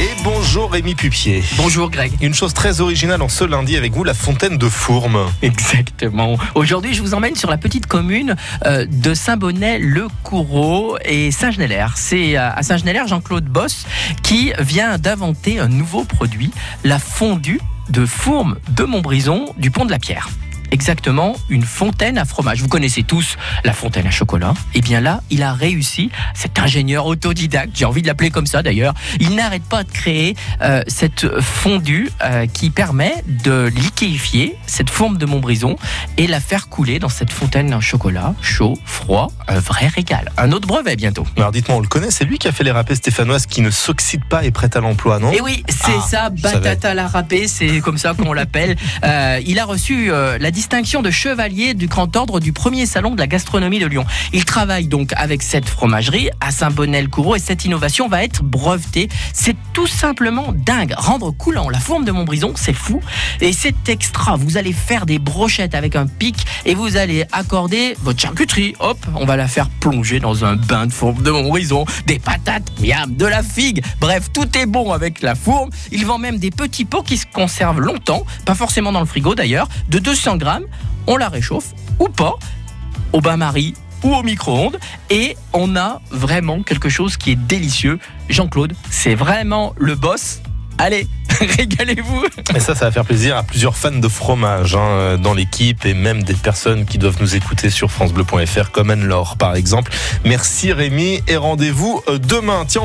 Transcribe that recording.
Et bonjour Rémi Pupier. Bonjour Greg. Une chose très originale en ce lundi avec vous, la fontaine de Fourmes. Exactement. Aujourd'hui, je vous emmène sur la petite commune euh, de Saint-Bonnet-le-Coureau et Saint-Genélaire. C'est euh, à Saint-Genélaire Jean-Claude Boss qui vient d'inventer un nouveau produit, la fondue de Fourmes de Montbrison du Pont de la Pierre exactement une fontaine à fromage. Vous connaissez tous la fontaine à chocolat. Et eh bien là, il a réussi, cet ingénieur autodidacte, j'ai envie de l'appeler comme ça d'ailleurs, il n'arrête pas de créer euh, cette fondue euh, qui permet de liquéfier cette forme de Montbrison et la faire couler dans cette fontaine à chocolat chaud, froid, un vrai régal. Un autre brevet bientôt. Alors dites-moi, on le connaît, c'est lui qui a fait les râpés stéphanoises qui ne s'oxydent pas et prêtent à l'emploi, non? Et eh oui, c'est ah, ça, batata la râpée, c'est comme ça qu'on l'appelle. Euh, il a reçu la distinction de chevalier du Grand Ordre du premier salon de la gastronomie de Lyon. Il travaille donc avec cette fromagerie à Saint-Bonnet-le-Coureau et cette innovation va être brevetée. C'est tout simplement dingue. Rendre coulant la forme de Montbrison, c'est fou. Et c'est extra. Vous allez faire des brochettes avec un pic et vous allez accorder votre charcuterie. Hop, on va la faire plonger dans un bain de fourme de Montbrison. Des patates, miam, de la figue. Bref, tout est bon avec la fourme. Il vend même des petits pots qui se conservent longtemps, pas forcément dans le frigo d'ailleurs, de 200 grammes on la réchauffe ou pas au bain-marie ou au micro-ondes et on a vraiment quelque chose qui est délicieux. Jean-Claude, c'est vraiment le boss. Allez, régalez-vous. Et ça, ça va faire plaisir à plusieurs fans de fromage hein, dans l'équipe et même des personnes qui doivent nous écouter sur francebleu.fr comme Anne-Laure par exemple. Merci Rémi et rendez-vous euh, demain. Tiens,